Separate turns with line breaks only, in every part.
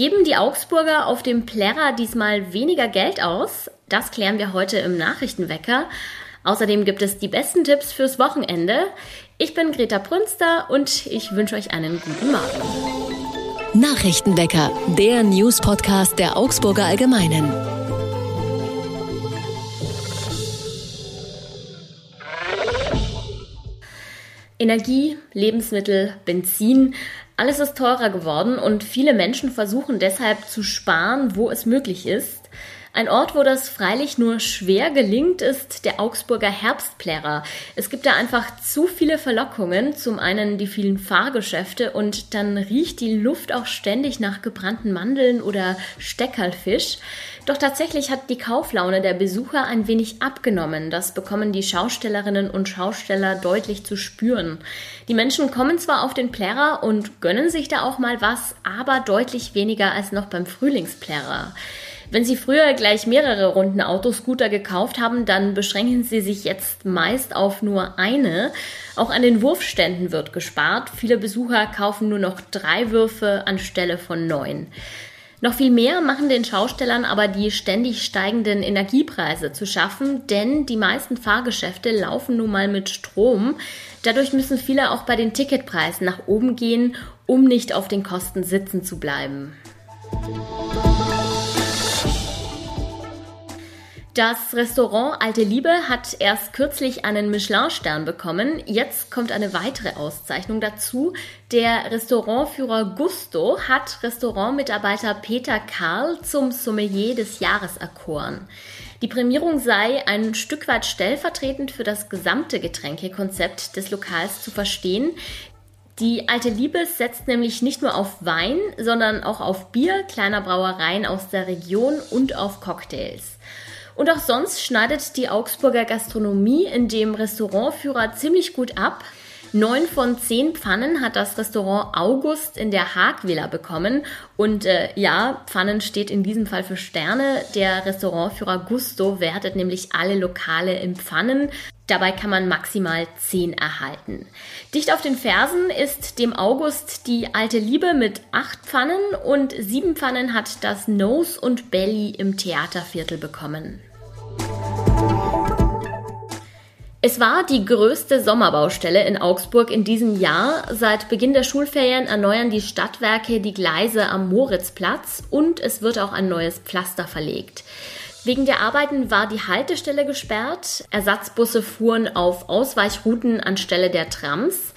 Geben die Augsburger auf dem Plärrer diesmal weniger Geld aus? Das klären wir heute im Nachrichtenwecker. Außerdem gibt es die besten Tipps fürs Wochenende. Ich bin Greta Prünster und ich wünsche euch einen guten Morgen.
Nachrichtenwecker, der News-Podcast der Augsburger Allgemeinen.
Energie, Lebensmittel, Benzin, alles ist teurer geworden und viele Menschen versuchen deshalb zu sparen, wo es möglich ist. Ein Ort, wo das freilich nur schwer gelingt, ist der Augsburger Herbstplärer. Es gibt da einfach zu viele Verlockungen. Zum einen die vielen Fahrgeschäfte und dann riecht die Luft auch ständig nach gebrannten Mandeln oder Steckerlfisch. Doch tatsächlich hat die Kauflaune der Besucher ein wenig abgenommen. Das bekommen die Schaustellerinnen und Schausteller deutlich zu spüren. Die Menschen kommen zwar auf den Plärrer und gönnen sich da auch mal was, aber deutlich weniger als noch beim Frühlingsplärrer. Wenn Sie früher gleich mehrere Runden Autoscooter gekauft haben, dann beschränken Sie sich jetzt meist auf nur eine. Auch an den Wurfständen wird gespart. Viele Besucher kaufen nur noch drei Würfe anstelle von neun. Noch viel mehr machen den Schaustellern aber die ständig steigenden Energiepreise zu schaffen, denn die meisten Fahrgeschäfte laufen nun mal mit Strom. Dadurch müssen viele auch bei den Ticketpreisen nach oben gehen, um nicht auf den Kosten sitzen zu bleiben. Das Restaurant Alte Liebe hat erst kürzlich einen Michelin-Stern bekommen. Jetzt kommt eine weitere Auszeichnung dazu. Der Restaurantführer Gusto hat Restaurantmitarbeiter Peter Karl zum Sommelier des Jahres erkoren. Die Prämierung sei ein Stück weit stellvertretend für das gesamte Getränkekonzept des Lokals zu verstehen. Die alte Liebe setzt nämlich nicht nur auf Wein, sondern auch auf Bier kleiner Brauereien aus der Region und auf Cocktails. Und auch sonst schneidet die Augsburger Gastronomie in dem Restaurantführer ziemlich gut ab. Neun von zehn Pfannen hat das Restaurant August in der Haagvilla bekommen. Und äh, ja, Pfannen steht in diesem Fall für Sterne. Der Restaurantführer Gusto wertet nämlich alle Lokale in Pfannen. Dabei kann man maximal zehn erhalten. Dicht auf den Fersen ist dem August die alte Liebe mit acht Pfannen und sieben Pfannen hat das Nose und Belly im Theaterviertel bekommen. Es war die größte Sommerbaustelle in Augsburg in diesem Jahr. Seit Beginn der Schulferien erneuern die Stadtwerke die Gleise am Moritzplatz und es wird auch ein neues Pflaster verlegt. Wegen der Arbeiten war die Haltestelle gesperrt. Ersatzbusse fuhren auf Ausweichrouten anstelle der Trams.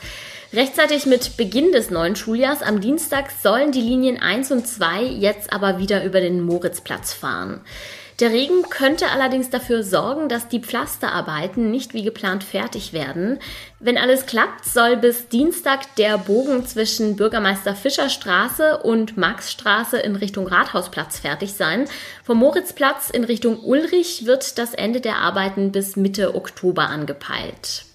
Rechtzeitig mit Beginn des neuen Schuljahrs am Dienstag sollen die Linien 1 und 2 jetzt aber wieder über den Moritzplatz fahren. Der Regen könnte allerdings dafür sorgen, dass die Pflasterarbeiten nicht wie geplant fertig werden. Wenn alles klappt, soll bis Dienstag der Bogen zwischen Bürgermeister Fischer Straße und Maxstraße in Richtung Rathausplatz fertig sein. Vom Moritzplatz in Richtung Ulrich wird das Ende der Arbeiten bis Mitte Oktober angepeilt.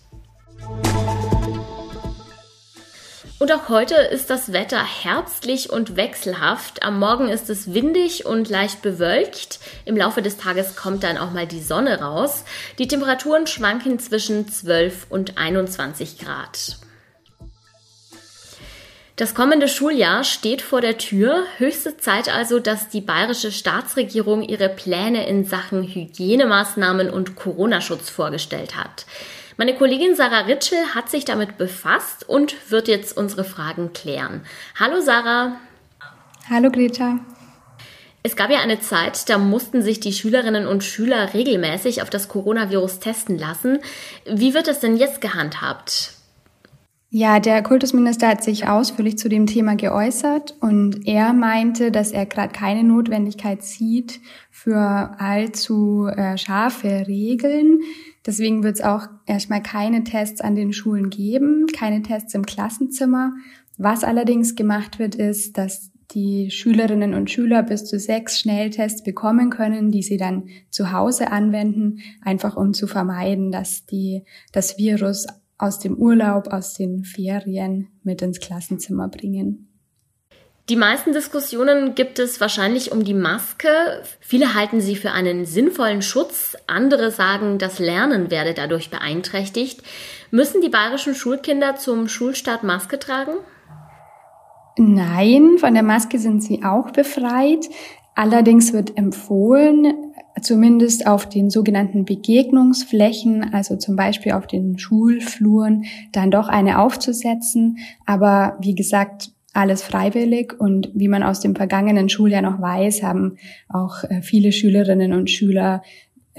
Und auch heute ist das Wetter herbstlich und wechselhaft. Am Morgen ist es windig und leicht bewölkt. Im Laufe des Tages kommt dann auch mal die Sonne raus. Die Temperaturen schwanken zwischen 12 und 21 Grad. Das kommende Schuljahr steht vor der Tür. Höchste Zeit also, dass die bayerische Staatsregierung ihre Pläne in Sachen Hygienemaßnahmen und Corona-Schutz vorgestellt hat. Meine Kollegin Sarah Ritschel hat sich damit befasst und wird jetzt unsere Fragen klären. Hallo Sarah.
Hallo Greta.
Es gab ja eine Zeit, da mussten sich die Schülerinnen und Schüler regelmäßig auf das Coronavirus testen lassen. Wie wird das denn jetzt gehandhabt?
Ja, der Kultusminister hat sich ausführlich zu dem Thema geäußert und er meinte, dass er gerade keine Notwendigkeit sieht für allzu äh, scharfe Regeln. Deswegen wird es auch erstmal keine Tests an den Schulen geben, keine Tests im Klassenzimmer. Was allerdings gemacht wird, ist, dass die Schülerinnen und Schüler bis zu sechs Schnelltests bekommen können, die sie dann zu Hause anwenden, einfach um zu vermeiden, dass die das Virus aus dem Urlaub, aus den Ferien mit ins Klassenzimmer bringen.
Die meisten Diskussionen gibt es wahrscheinlich um die Maske. Viele halten sie für einen sinnvollen Schutz, andere sagen, das Lernen werde dadurch beeinträchtigt. Müssen die bayerischen Schulkinder zum Schulstart Maske tragen?
Nein, von der Maske sind sie auch befreit. Allerdings wird empfohlen, zumindest auf den sogenannten Begegnungsflächen, also zum Beispiel auf den Schulfluren, dann doch eine aufzusetzen. Aber wie gesagt, alles freiwillig und wie man aus dem vergangenen Schuljahr noch weiß, haben auch äh, viele Schülerinnen und Schüler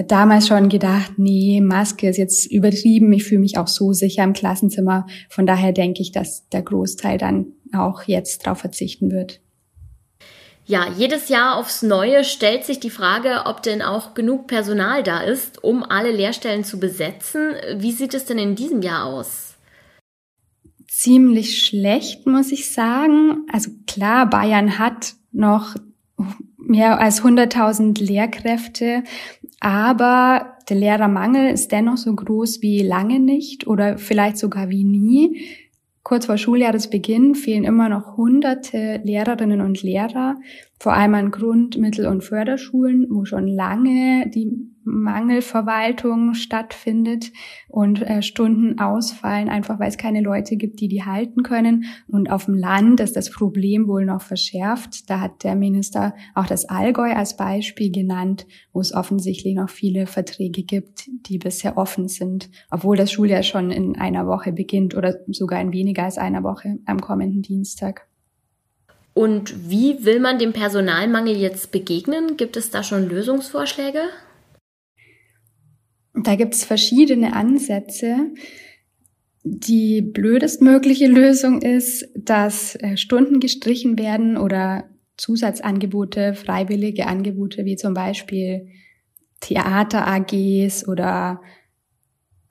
damals schon gedacht, nee, Maske ist jetzt übertrieben, ich fühle mich auch so sicher im Klassenzimmer. Von daher denke ich, dass der Großteil dann auch jetzt darauf verzichten wird.
Ja, jedes Jahr aufs Neue stellt sich die Frage, ob denn auch genug Personal da ist, um alle Lehrstellen zu besetzen. Wie sieht es denn in diesem Jahr aus?
Ziemlich schlecht, muss ich sagen. Also klar, Bayern hat noch mehr als 100.000 Lehrkräfte, aber der Lehrermangel ist dennoch so groß wie lange nicht oder vielleicht sogar wie nie. Kurz vor Schuljahresbeginn fehlen immer noch hunderte Lehrerinnen und Lehrer, vor allem an Grund-, Mittel- und Förderschulen, wo schon lange die Mangelverwaltung stattfindet und äh, Stunden ausfallen, einfach weil es keine Leute gibt, die die halten können. Und auf dem Land ist das Problem wohl noch verschärft. Da hat der Minister auch das Allgäu als Beispiel genannt, wo es offensichtlich noch viele Verträge gibt, die bisher offen sind, obwohl das Schuljahr schon in einer Woche beginnt oder sogar in weniger als einer Woche am kommenden Dienstag.
Und wie will man dem Personalmangel jetzt begegnen? Gibt es da schon Lösungsvorschläge?
Da gibt es verschiedene Ansätze. Die blödestmögliche Lösung ist, dass äh, Stunden gestrichen werden oder Zusatzangebote, freiwillige Angebote wie zum Beispiel Theater-AGs oder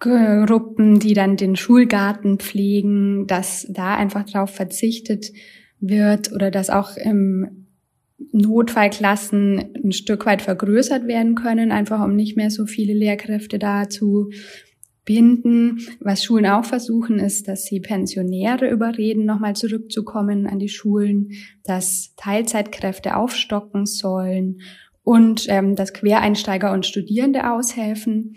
Gruppen, die dann den Schulgarten pflegen, dass da einfach darauf verzichtet wird oder dass auch im Notfallklassen ein Stück weit vergrößert werden können, einfach um nicht mehr so viele Lehrkräfte da zu binden. Was Schulen auch versuchen, ist, dass sie Pensionäre überreden, nochmal zurückzukommen an die Schulen, dass Teilzeitkräfte aufstocken sollen und ähm, dass Quereinsteiger und Studierende aushelfen.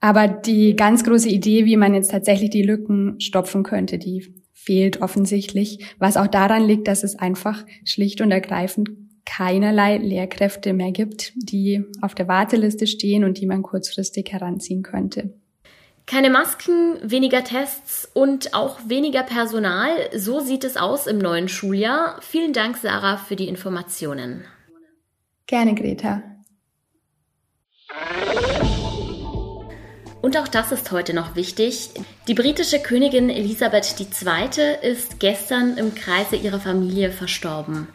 Aber die ganz große Idee, wie man jetzt tatsächlich die Lücken stopfen könnte, die fehlt offensichtlich, was auch daran liegt, dass es einfach schlicht und ergreifend keinerlei Lehrkräfte mehr gibt, die auf der Warteliste stehen und die man kurzfristig heranziehen könnte.
Keine Masken, weniger Tests und auch weniger Personal. So sieht es aus im neuen Schuljahr. Vielen Dank, Sarah, für die Informationen.
Gerne, Greta.
Und auch das ist heute noch wichtig. Die britische Königin Elisabeth II. ist gestern im Kreise ihrer Familie verstorben.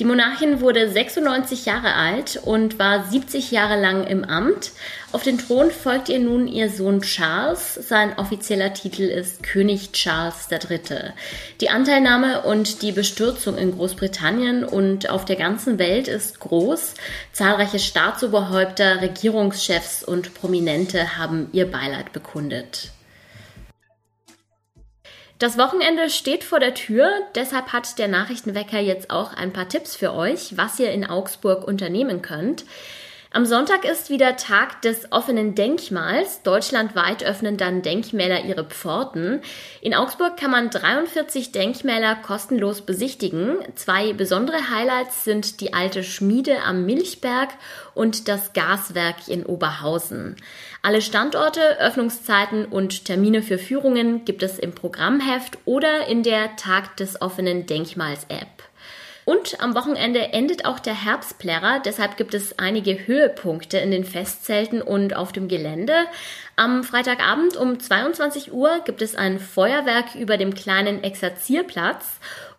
Die Monarchin wurde 96 Jahre alt und war 70 Jahre lang im Amt. Auf den Thron folgt ihr nun ihr Sohn Charles. Sein offizieller Titel ist König Charles III. Die Anteilnahme und die Bestürzung in Großbritannien und auf der ganzen Welt ist groß. Zahlreiche Staatsoberhäupter, Regierungschefs und Prominente haben ihr Beileid bekundet. Das Wochenende steht vor der Tür, deshalb hat der Nachrichtenwecker jetzt auch ein paar Tipps für euch, was ihr in Augsburg unternehmen könnt. Am Sonntag ist wieder Tag des offenen Denkmals. Deutschlandweit öffnen dann Denkmäler ihre Pforten. In Augsburg kann man 43 Denkmäler kostenlos besichtigen. Zwei besondere Highlights sind die alte Schmiede am Milchberg und das Gaswerk in Oberhausen. Alle Standorte, Öffnungszeiten und Termine für Führungen gibt es im Programmheft oder in der Tag des offenen Denkmals App. Und am Wochenende endet auch der Herbstplärrer, deshalb gibt es einige Höhepunkte in den Festzelten und auf dem Gelände. Am Freitagabend um 22 Uhr gibt es ein Feuerwerk über dem kleinen Exerzierplatz.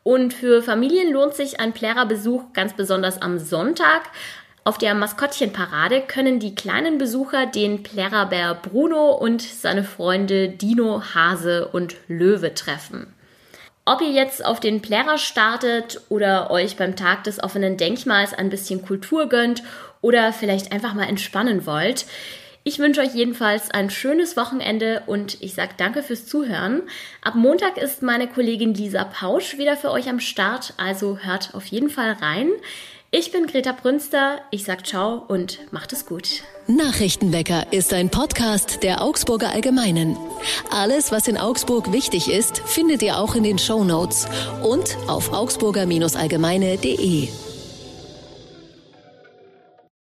Und für Familien lohnt sich ein Plärrerbesuch ganz besonders am Sonntag. Auf der Maskottchenparade können die kleinen Besucher den Plärrerbär Bruno und seine Freunde Dino, Hase und Löwe treffen. Ob ihr jetzt auf den Plärrer startet oder euch beim Tag des offenen Denkmals ein bisschen Kultur gönnt oder vielleicht einfach mal entspannen wollt. Ich wünsche euch jedenfalls ein schönes Wochenende und ich sage danke fürs Zuhören. Ab Montag ist meine Kollegin Lisa Pausch wieder für euch am Start, also hört auf jeden Fall rein. Ich bin Greta Brünster, ich sag ciao und macht es gut.
Nachrichtenwecker ist ein Podcast der Augsburger Allgemeinen. Alles, was in Augsburg wichtig ist, findet ihr auch in den Show Notes und auf augsburger-allgemeine.de.